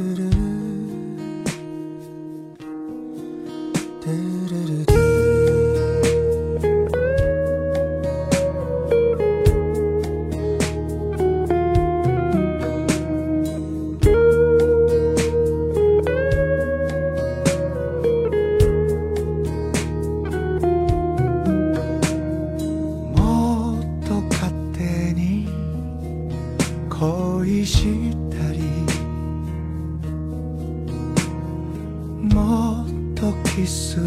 ゥルル キスを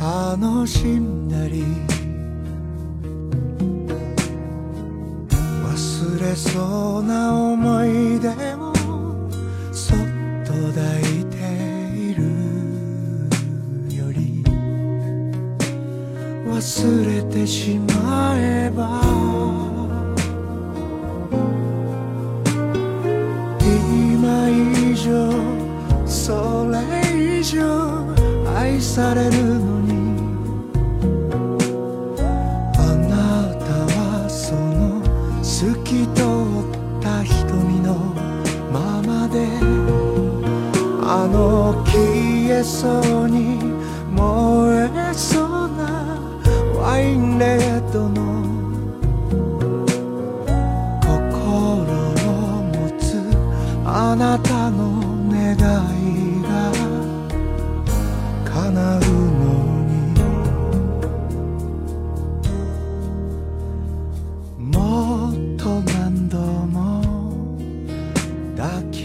楽しんだり忘れそうな思い出をそっと抱いているより忘れてしまえ上愛されるのに。あなたはその透き通った瞳のままで。あの消えそうに燃えそうなワインレッドの。心を持つあなた。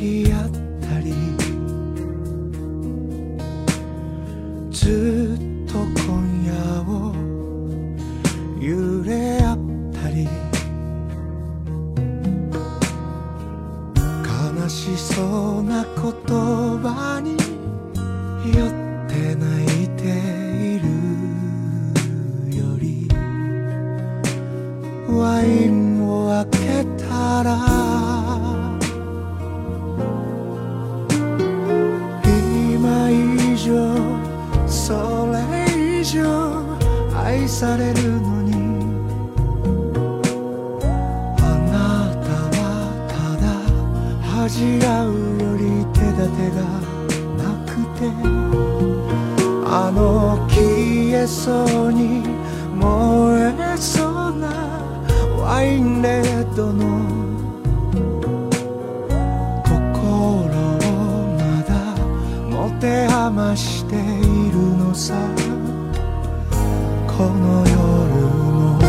き合ったり。ずっと今夜を揺れ合ったり。悲しそうな言葉に酔って泣いているより。ワインを開けたされるのに。あなたはただ恥じらうより手立てがなくて。あの消えそうに燃えそうなワインレッドの。心をまだ持て余しの夜も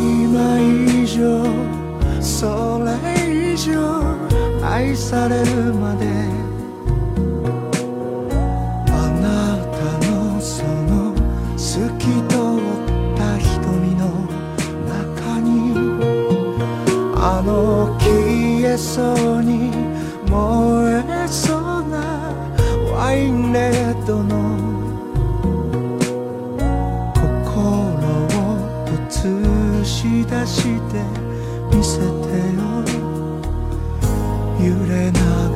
今以上それ以上愛されるまでそうに燃えそうなワインレッドの心を映し出して見せてよ。揺れない